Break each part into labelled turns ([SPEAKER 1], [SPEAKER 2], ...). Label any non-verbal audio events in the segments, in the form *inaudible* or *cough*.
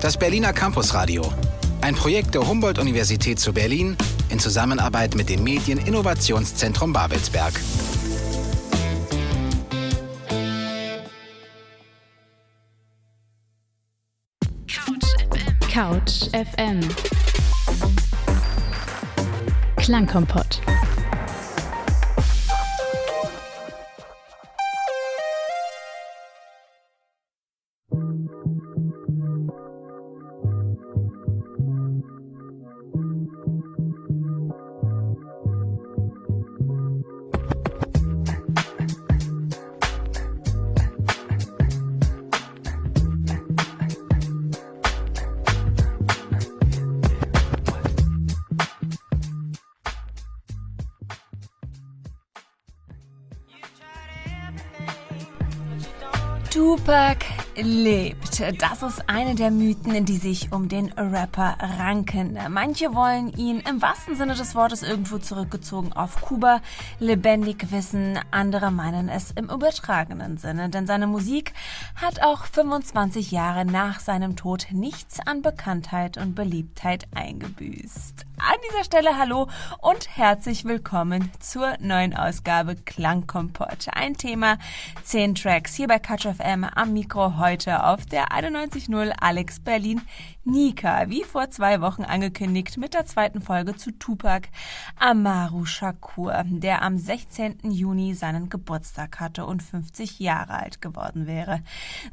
[SPEAKER 1] das Berliner Campusradio. Ein Projekt der Humboldt-Universität zu Berlin in Zusammenarbeit mit dem Medieninnovationszentrum Babelsberg.
[SPEAKER 2] Couch FM. Klangkompott.
[SPEAKER 3] Tupac lebt. Das ist eine der Mythen, die sich um den Rapper ranken. Manche wollen ihn im wahrsten Sinne des Wortes irgendwo zurückgezogen auf Kuba lebendig wissen. Andere meinen es im übertragenen Sinne, denn seine Musik hat auch 25 Jahre nach seinem Tod nichts an Bekanntheit und Beliebtheit eingebüßt. An dieser Stelle hallo und herzlich willkommen zur neuen Ausgabe Klangkompott. Ein Thema, zehn Tracks hier bei Catch FM am Mikro heute auf der 91.0 Alex Berlin Nika, wie vor zwei Wochen angekündigt, mit der zweiten Folge zu Tupac Amaru Shakur, der am 16. Juni seinen Geburtstag hatte und 50 Jahre alt geworden wäre.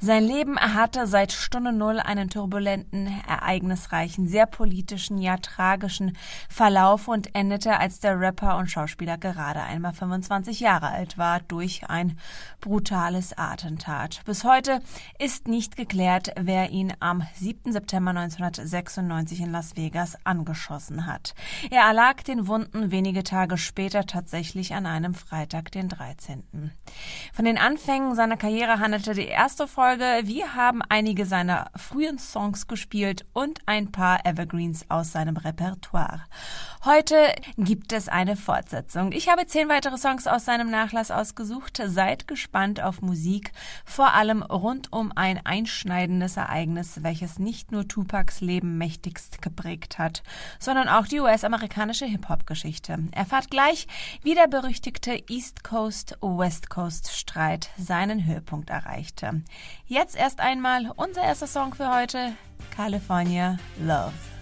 [SPEAKER 3] Sein Leben hatte seit Stunde Null einen turbulenten, ereignisreichen, sehr politischen, ja tragischen Verlauf und endete, als der Rapper und Schauspieler gerade einmal 25 Jahre alt war, durch ein brutales Attentat. Bis heute ist nicht geklärt, wer ihn am 7. September 1996 in Las Vegas angeschossen hat. Er erlag den Wunden wenige Tage später tatsächlich an einem Freitag, den 13. Von den Anfängen seiner Karriere handelte die erste Folge. Wir haben einige seiner frühen Songs gespielt und ein paar Evergreens aus seinem Repertoire. Heute gibt es eine Fortsetzung. Ich habe zehn weitere Songs aus seinem Nachlass ausgesucht. Seid gespannt auf Musik, vor allem rund um ein einschneidendes Ereignis, welches nicht nur Tupacs Leben mächtigst geprägt hat, sondern auch die US-amerikanische Hip-Hop-Geschichte. Erfahrt gleich, wie der berüchtigte East Coast-West Coast-Streit seinen Höhepunkt erreichte. Jetzt erst einmal unser erster Song für heute, California Love.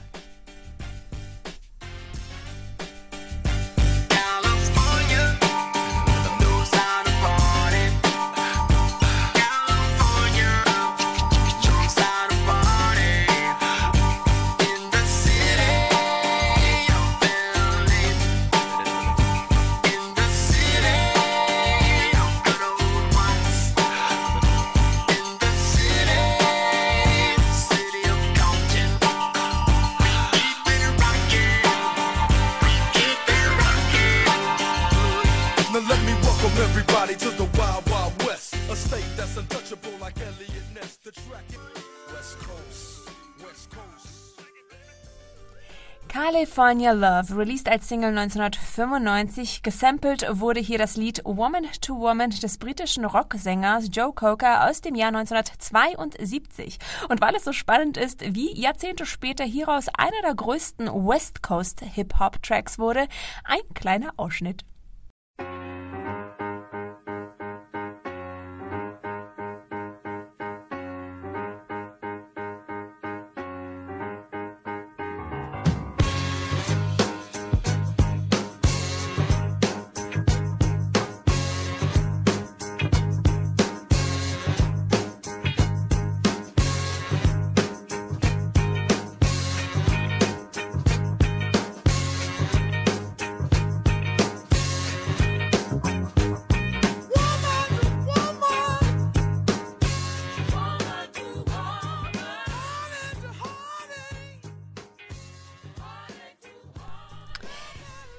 [SPEAKER 3] California Love, released als Single 1995. Gesampelt wurde hier das Lied Woman to Woman des britischen Rocksängers Joe Cocker aus dem Jahr 1972. Und weil es so spannend ist, wie Jahrzehnte später hieraus einer der größten West Coast Hip-Hop-Tracks wurde, ein kleiner Ausschnitt.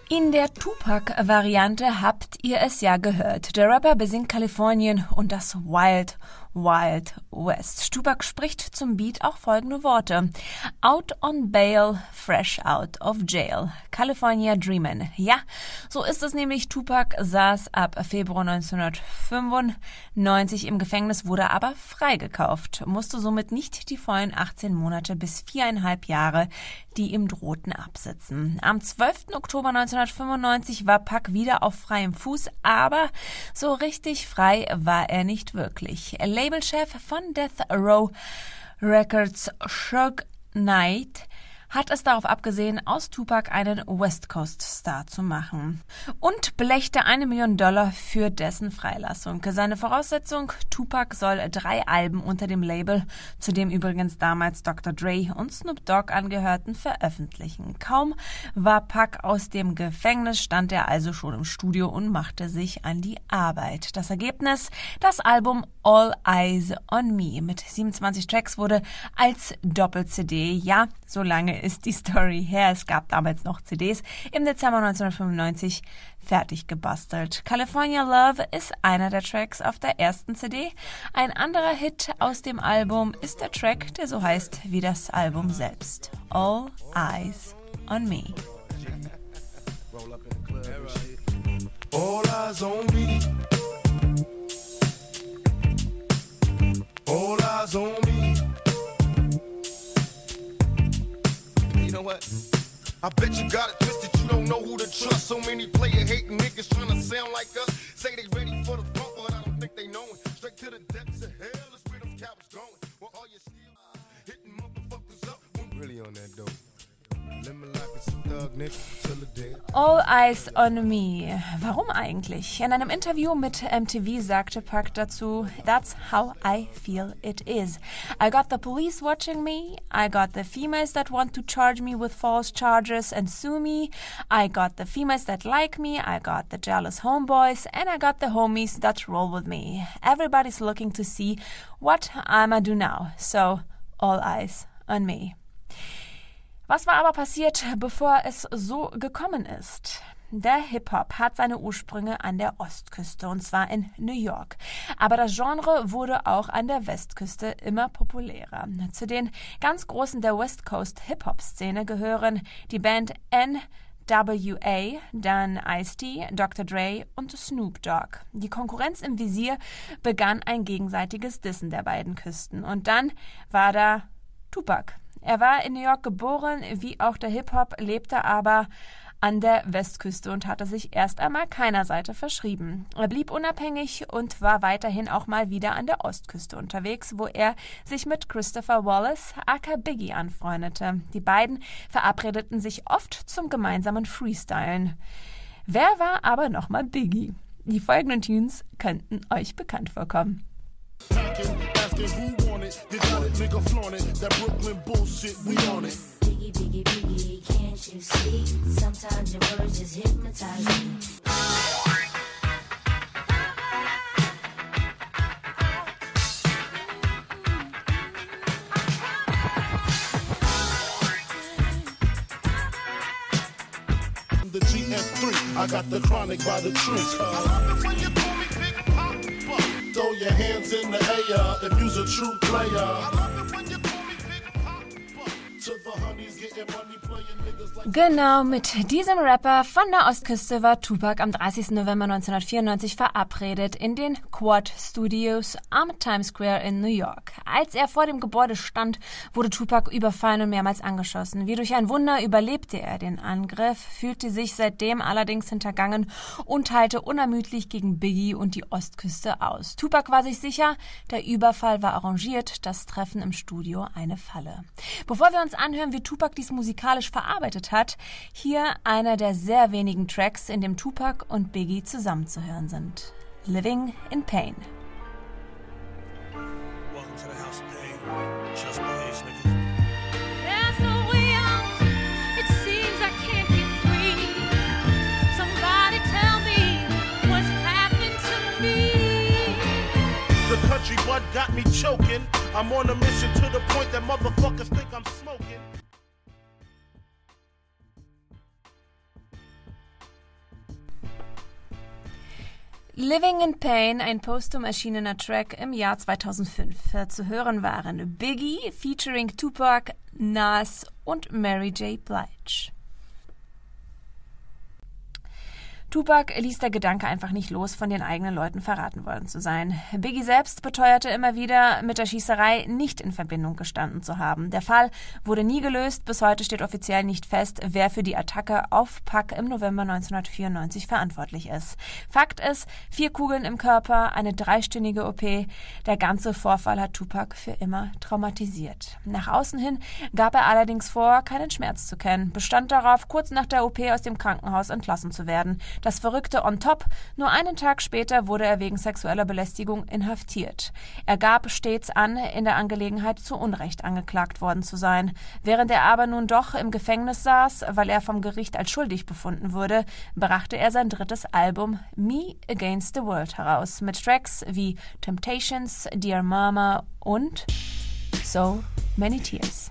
[SPEAKER 3] In der Tupac-Variante habt ihr es ja gehört. Der Rapper besingt Kalifornien und das Wild Wild West. Tupac spricht zum Beat auch folgende Worte. Out on bail, fresh out of jail. California Dreamin'. Ja, so ist es nämlich. Tupac saß ab Februar 1995 im Gefängnis, wurde aber freigekauft, musste somit nicht die vollen 18 Monate bis viereinhalb Jahre, die ihm drohten, absitzen. Am 12. Oktober 1995 war Pac wieder auf freiem Fuß, aber so richtig frei war er nicht wirklich. Labelchef von Death Row Records, Shug Knight, hat es darauf abgesehen, aus Tupac einen West Coast Star zu machen und belächte eine Million Dollar für dessen Freilassung. Seine Voraussetzung, Tupac soll drei Alben unter dem Label, zu dem übrigens damals Dr. Dre und Snoop Dogg angehörten, veröffentlichen. Kaum war Pac aus dem Gefängnis, stand er also schon im Studio und machte sich an die Arbeit. Das Ergebnis, das Album All Eyes on Me mit 27 Tracks wurde als Doppel-CD, ja, so lange ist die Story her. Es gab damals noch CDs. Im Dezember 1995 fertig gebastelt. California Love ist einer der Tracks auf der ersten CD. Ein anderer Hit aus dem Album ist der Track, der so heißt wie das Album selbst. All Eyes on Me. All eyes on me. All eyes on me. Know what? I bet you got it twisted, you don't know who to trust. So many player hating niggas trying to sound like us. Say they ready for the front, but I don't think they know it. Straight to the depths of hell is where them cowards going. Well, all you still uh, hitting motherfuckers up. Really on that dope. All Eyes on Me. Warum eigentlich? In einem Interview mit MTV sagte Park dazu, That's how I feel it is. I got the police watching me. I got the females that want to charge me with false charges and sue me. I got the females that like me. I got the jealous homeboys. And I got the homies that roll with me. Everybody's looking to see what I'ma do now. So, all eyes on me. Was war aber passiert, bevor es so gekommen ist? Der Hip-Hop hat seine Ursprünge an der Ostküste und zwar in New York. Aber das Genre wurde auch an der Westküste immer populärer. Zu den ganz großen der West Coast Hip-Hop-Szene gehören die Band NWA, dann Ice-T, Dr. Dre und Snoop Dogg. Die Konkurrenz im Visier begann ein gegenseitiges Dissen der beiden Küsten. Und dann war da Tupac. Er war in New York geboren, wie auch der Hip-Hop, lebte aber an der Westküste und hatte sich erst einmal keiner Seite verschrieben. Er blieb unabhängig und war weiterhin auch mal wieder an der Ostküste unterwegs, wo er sich mit Christopher Wallace, aka Biggie, anfreundete. Die beiden verabredeten sich oft zum gemeinsamen Freestylen. Wer war aber nochmal Biggie? Die folgenden Tunes könnten euch bekannt vorkommen. It. You got it, nigga, flaunt it. That Brooklyn bullshit, we on it. Biggie, biggie, biggie, can't you see? Sometimes your words just hypnotize me. The GS3, I got the chronic by the tree throw your hands in the air if you's a true player.
[SPEAKER 4] I love it when you call me Big Pop. To the honeys getting money.
[SPEAKER 3] Genau, mit diesem Rapper von der Ostküste war Tupac am 30. November 1994 verabredet in den Quad Studios am Times Square in New York. Als er vor dem Gebäude stand, wurde Tupac überfallen und mehrmals angeschossen. Wie durch ein Wunder überlebte er den Angriff, fühlte sich seitdem allerdings hintergangen und teilte unermüdlich gegen Biggie und die Ostküste aus. Tupac war sich sicher, der Überfall war arrangiert, das Treffen im Studio eine Falle. Bevor wir uns anhören, wie Tupac dies musikalisch verarbeitet hat, hier einer der sehr wenigen Tracks, in dem Tupac und Biggie zusammenzuhören sind. Living in Pain. country blood got me choking. I'm on a mission to the point that motherfuckers think I'm smoking. Living in Pain, ein postum erschienener Track im Jahr 2005. Zu hören waren Biggie featuring Tupac, Nas und Mary J. Blige. Tupac ließ der Gedanke einfach nicht los, von den eigenen Leuten verraten worden zu sein. Biggie selbst beteuerte immer wieder, mit der Schießerei nicht in Verbindung gestanden zu haben. Der Fall wurde nie gelöst. Bis heute steht offiziell nicht fest, wer für die Attacke auf Pack im November 1994 verantwortlich ist. Fakt ist, vier Kugeln im Körper, eine dreistündige OP. Der ganze Vorfall hat Tupac für immer traumatisiert. Nach außen hin gab er allerdings vor, keinen Schmerz zu kennen, bestand darauf, kurz nach der OP aus dem Krankenhaus entlassen zu werden. Das Verrückte on top, nur einen Tag später wurde er wegen sexueller Belästigung inhaftiert. Er gab stets an, in der Angelegenheit zu Unrecht angeklagt worden zu sein. Während er aber nun doch im Gefängnis saß, weil er vom Gericht als schuldig befunden wurde, brachte er sein drittes Album Me Against the World heraus mit Tracks wie Temptations, Dear Mama und So Many Tears.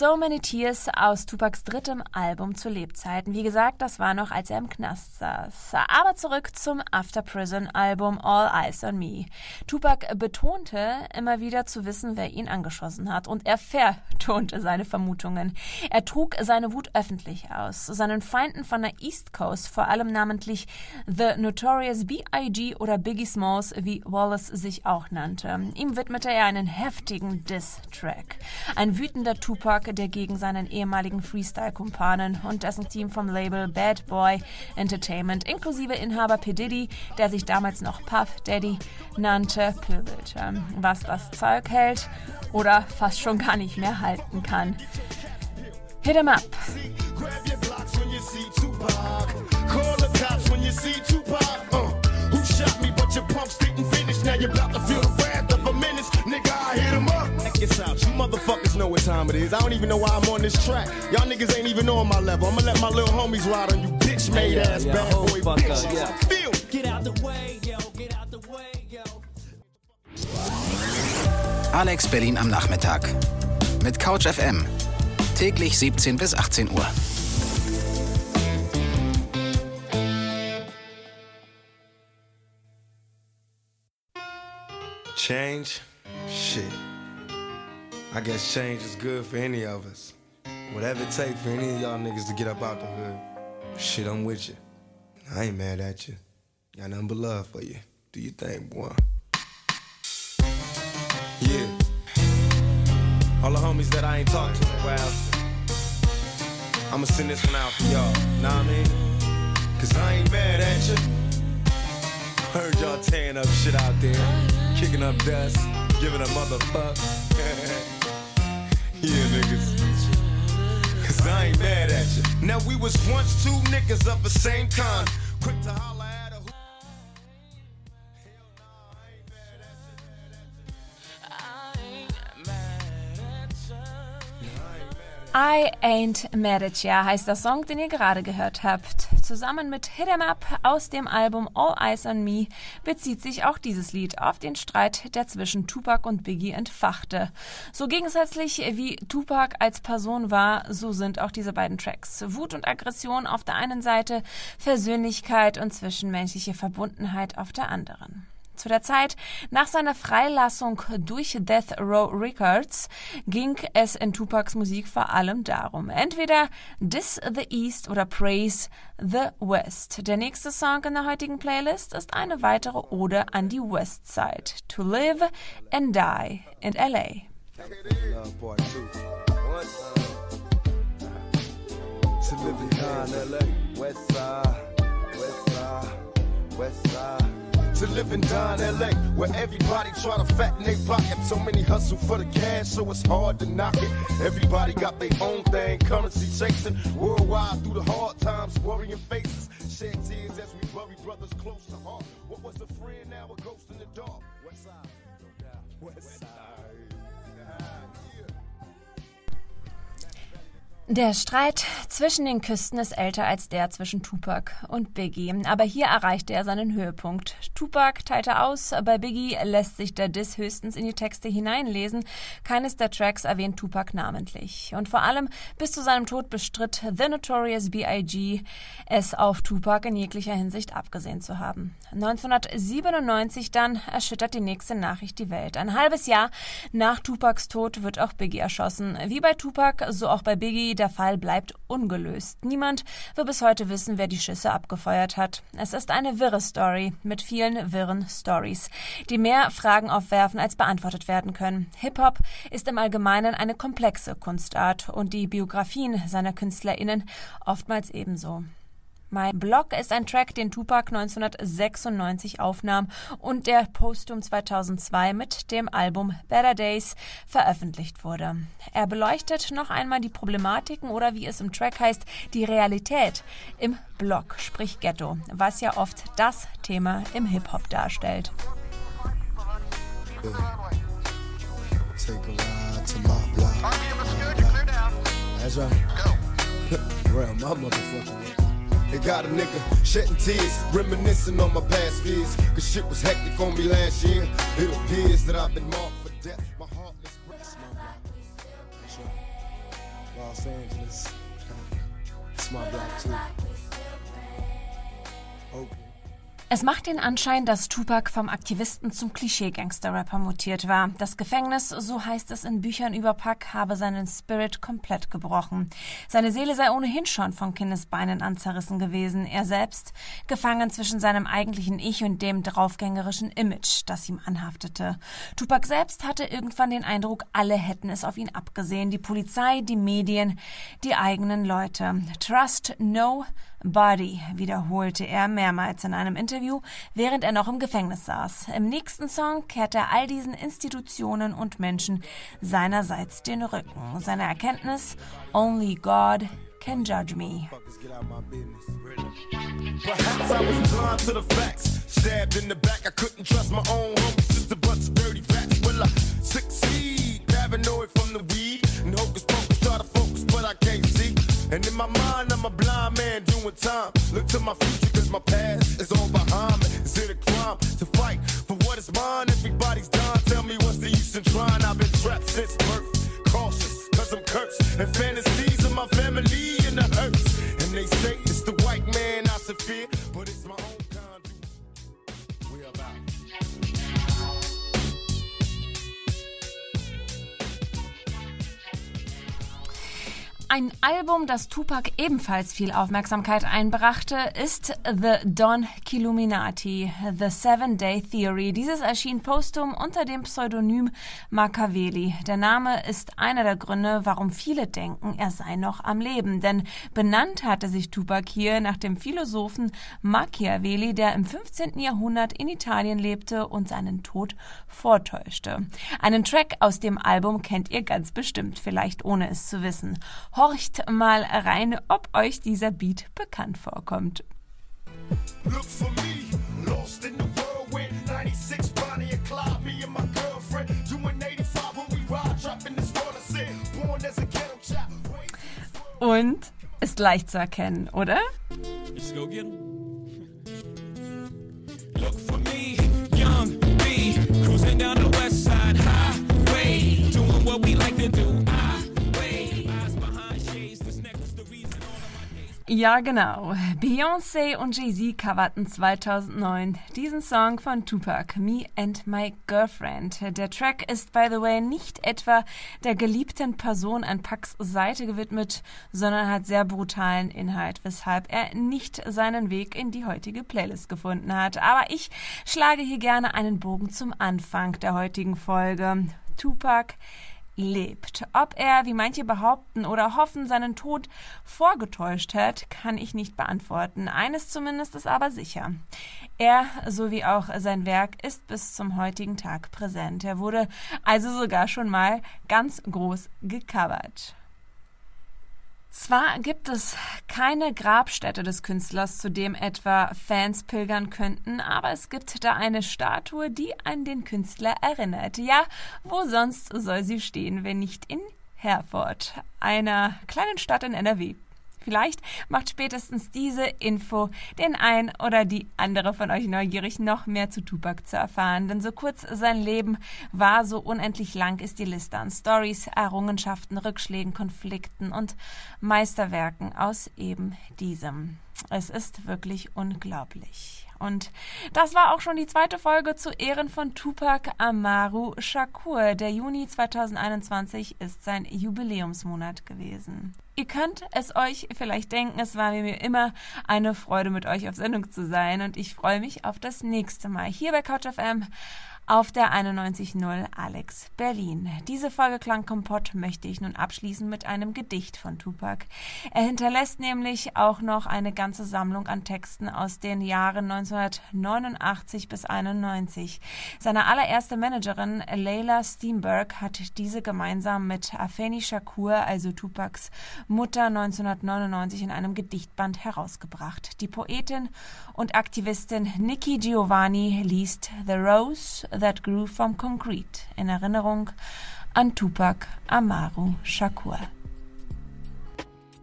[SPEAKER 3] So Many Tears aus Tupacs drittem Album zu Lebzeiten. Wie gesagt, das war noch, als er im Knast saß. Aber zurück zum After Prison Album All Eyes on Me. Tupac betonte immer wieder zu wissen, wer ihn angeschossen hat und er vertonte seine Vermutungen. Er trug seine Wut öffentlich aus. Seinen Feinden von der East Coast, vor allem namentlich The Notorious B.I.G. oder Biggie Smalls, wie Wallace sich auch nannte. Ihm widmete er einen heftigen Diss-Track. Ein wütender Tupac der gegen seinen ehemaligen Freestyle-Kumpanen und dessen Team vom Label Bad Boy Entertainment inklusive Inhaber P. Diddy, der sich damals noch Puff Daddy nannte, pöbelte. Was das Zeug hält oder fast schon gar nicht mehr halten kann. Hit him up. Uh. Now you're about to feel the wrath of a menace. Nigga, I hit him up. Check this out. Motherfuckers know what time it is. I don't even know why I'm on this track. Y'all niggas ain't even on my level. I'ma let my little homies ride on you bitch made yeah, ass yeah, bad boy bitches. Up, yeah. Feel. Get out the way, yo. Get out the way, yo.
[SPEAKER 1] Alex Berlin am Nachmittag. Mit Couch FM. Täglich 17 bis 18 Uhr.
[SPEAKER 5] Change? Shit. I guess change is good for any of us. Whatever it takes for any of y'all niggas to get up out the hood. Shit, I'm with you. I ain't mad at you. Got nothing but love for you. Do you think, boy? Yeah. All the homies that I ain't talked to in a while. I'ma send this one out for y'all. Nah, I mean? Cause I ain't mad at you. Heard y'all tearing up shit out there, kicking up dust, giving a motherfuck. Yeah, niggas. Cause I ain't mad at you. Now we was once two niggas of the same kind. Quick to holler.
[SPEAKER 3] I Ain't Mad at Ya heißt der Song, den ihr gerade gehört habt. Zusammen mit Hit 'em Up aus dem Album All Eyes on Me bezieht sich auch dieses Lied auf den Streit, der zwischen Tupac und Biggie entfachte. So gegensätzlich wie Tupac als Person war, so sind auch diese beiden Tracks. Wut und Aggression auf der einen Seite, Versöhnlichkeit und zwischenmenschliche Verbundenheit auf der anderen. Zu der Zeit nach seiner Freilassung durch Death Row Records ging es in Tupacs Musik vor allem darum, entweder Diss the East oder Praise the West. Der nächste Song in der heutigen Playlist ist eine weitere Ode an die West Side. To live and die in LA. To live in LA. West side, west side, west side. To live and die in LA, where everybody try to fatten their pocket. So many hustle for the cash, so it's hard to knock it. Everybody got their own thing, currency chasing. Worldwide through the hard times, worrying faces. Shed tears as we bury brothers close to heart. What was a friend, now a ghost in the dark. West side, no doubt. Der Streit zwischen den Küsten ist älter als der zwischen Tupac und Biggie. Aber hier erreichte er seinen Höhepunkt. Tupac teilte aus, bei Biggie lässt sich der Diss höchstens in die Texte hineinlesen. Keines der Tracks erwähnt Tupac namentlich. Und vor allem bis zu seinem Tod bestritt The Notorious B.I.G. es auf Tupac in jeglicher Hinsicht abgesehen zu haben. 1997 dann erschüttert die nächste Nachricht die Welt. Ein halbes Jahr nach Tupacs Tod wird auch Biggie erschossen. Wie bei Tupac, so auch bei Biggie der Fall bleibt ungelöst. Niemand will bis heute wissen, wer die Schüsse abgefeuert hat. Es ist eine wirre Story mit vielen wirren Stories, die mehr Fragen aufwerfen, als beantwortet werden können. Hip-Hop ist im Allgemeinen eine komplexe Kunstart und die Biografien seiner KünstlerInnen oftmals ebenso. My Block ist ein Track, den Tupac 1996 aufnahm und der postum 2002 mit dem Album Better Days veröffentlicht wurde. Er beleuchtet noch einmal die Problematiken oder wie es im Track heißt, die Realität im Block, sprich Ghetto, was ja oft das Thema im Hip-Hop darstellt.
[SPEAKER 5] Take *laughs* It got a nigga shedding tears, reminiscing on my past fears. Cause shit was hectic on me last year. It appears that I've been marked for death. My heartless breath. Los Angeles. It's my block too. Okay.
[SPEAKER 3] Es macht den Anschein, dass Tupac vom Aktivisten zum Klischee-Gangster-Rapper mutiert war. Das Gefängnis, so heißt es in Büchern über Pac, habe seinen Spirit komplett gebrochen. Seine Seele sei ohnehin schon von Kindesbeinen an zerrissen gewesen. Er selbst gefangen zwischen seinem eigentlichen Ich und dem draufgängerischen Image, das ihm anhaftete. Tupac selbst hatte irgendwann den Eindruck, alle hätten es auf ihn abgesehen. Die Polizei, die Medien, die eigenen Leute. Trust no Body, wiederholte er mehrmals in einem Interview, während er noch im Gefängnis saß. Im nächsten Song kehrt er all diesen Institutionen und Menschen seinerseits den Rücken. Seine Erkenntnis, Only God can judge me.
[SPEAKER 5] Perhaps I was blind to the facts. Stabbed in the back, I couldn't trust my own homies. Just a bunch of dirty facts. Will I succeed? Paranoid from the weed. And hocus pocus, try to focus, but I can't see. And in my mind, I'm a man doing time. Look to my future, cause my past is all behind me. Is it a crime to fight for what is mine? Everybody's. Tell me what's the use in trying? I've been trapped since birth. Cautious, cause I'm cursed. And fantasies of my family in the. And they say it's the white man I should fear. But it's my own.
[SPEAKER 3] Ein Album, das Tupac ebenfalls viel Aufmerksamkeit einbrachte, ist The Don Killuminati, The Seven Day Theory. Dieses erschien postum unter dem Pseudonym Machiavelli. Der Name ist einer der Gründe, warum viele denken, er sei noch am Leben. Denn benannt hatte sich Tupac hier nach dem Philosophen Machiavelli, der im 15. Jahrhundert in Italien lebte und seinen Tod vortäuschte. Einen Track aus dem Album kennt ihr ganz bestimmt, vielleicht ohne es zu wissen. Horcht mal rein, ob euch dieser Beat bekannt vorkommt.
[SPEAKER 5] Look for me, lost in the whirlwind. 96 Bonnie and Clyde, me and my girlfriend. Doing 85 when we ride, dropping this water sin. Born as a ghetto child.
[SPEAKER 3] Und ist leicht zu erkennen, oder?
[SPEAKER 6] Let's go get 'em. Look for me, young B, cruising down the west side highway, doing what we like to do.
[SPEAKER 3] Ja, genau. Beyoncé und Jay-Z coverten 2009 diesen Song von Tupac, Me and My Girlfriend. Der Track ist, by the way, nicht etwa der geliebten Person an Pacs Seite gewidmet, sondern hat sehr brutalen Inhalt, weshalb er nicht seinen Weg in die heutige Playlist gefunden hat. Aber ich schlage hier gerne einen Bogen zum Anfang der heutigen Folge. Tupac lebt. Ob er, wie manche behaupten oder hoffen, seinen Tod vorgetäuscht hat, kann ich nicht beantworten. Eines zumindest ist aber sicher. Er, sowie auch sein Werk, ist bis zum heutigen Tag präsent. Er wurde also sogar schon mal ganz groß gecovert. Zwar gibt es keine Grabstätte des Künstlers, zu dem etwa Fans pilgern könnten, aber es gibt da eine Statue, die an den Künstler erinnert. Ja, wo sonst soll sie stehen, wenn nicht in Herford, einer kleinen Stadt in NRW. Vielleicht macht spätestens diese Info den ein oder die andere von euch neugierig, noch mehr zu Tupac zu erfahren. Denn so kurz sein Leben war, so unendlich lang ist die Liste an Stories, Errungenschaften, Rückschlägen, Konflikten und Meisterwerken aus eben diesem. Es ist wirklich unglaublich. Und das war auch schon die zweite Folge zu Ehren von Tupac Amaru Shakur. Der Juni 2021 ist sein Jubiläumsmonat gewesen. Ihr könnt es euch vielleicht denken, es war mir immer eine Freude, mit euch auf Sendung zu sein und ich freue mich auf das nächste Mal hier bei CouchFM auf der 91.0 Alex Berlin. Diese Folge Klangkompott möchte ich nun abschließen mit einem Gedicht von Tupac. Er hinterlässt nämlich auch noch eine ganze Sammlung an Texten aus den Jahren 1989 bis 91. Seine allererste Managerin Leila Steenberg hat diese gemeinsam mit Afeni Shakur, also Tupacs Mutter, 1999 in einem Gedichtband herausgebracht. Die Poetin und Aktivistin Nikki Giovanni liest The Rose, That Grew from Concrete in Erinnerung an Tupac Amaru Shakur.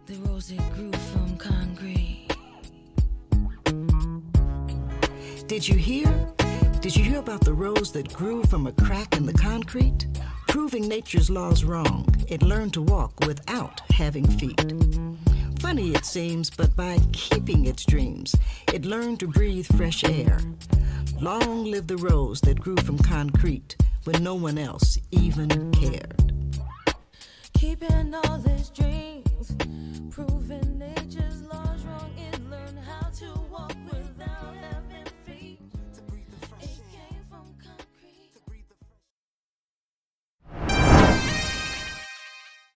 [SPEAKER 7] The rose that grew from concrete.
[SPEAKER 8] Did you hear? Did you hear about the rose that grew from a crack in the concrete? Proving nature's laws wrong, it learned to walk without having feet. Funny it seems, but by keeping its dreams, it learned to breathe fresh air. Long live the rose that grew from concrete when no one else even cared.
[SPEAKER 7] Keeping all dreams, proving nature's laws wrong, and learn how to.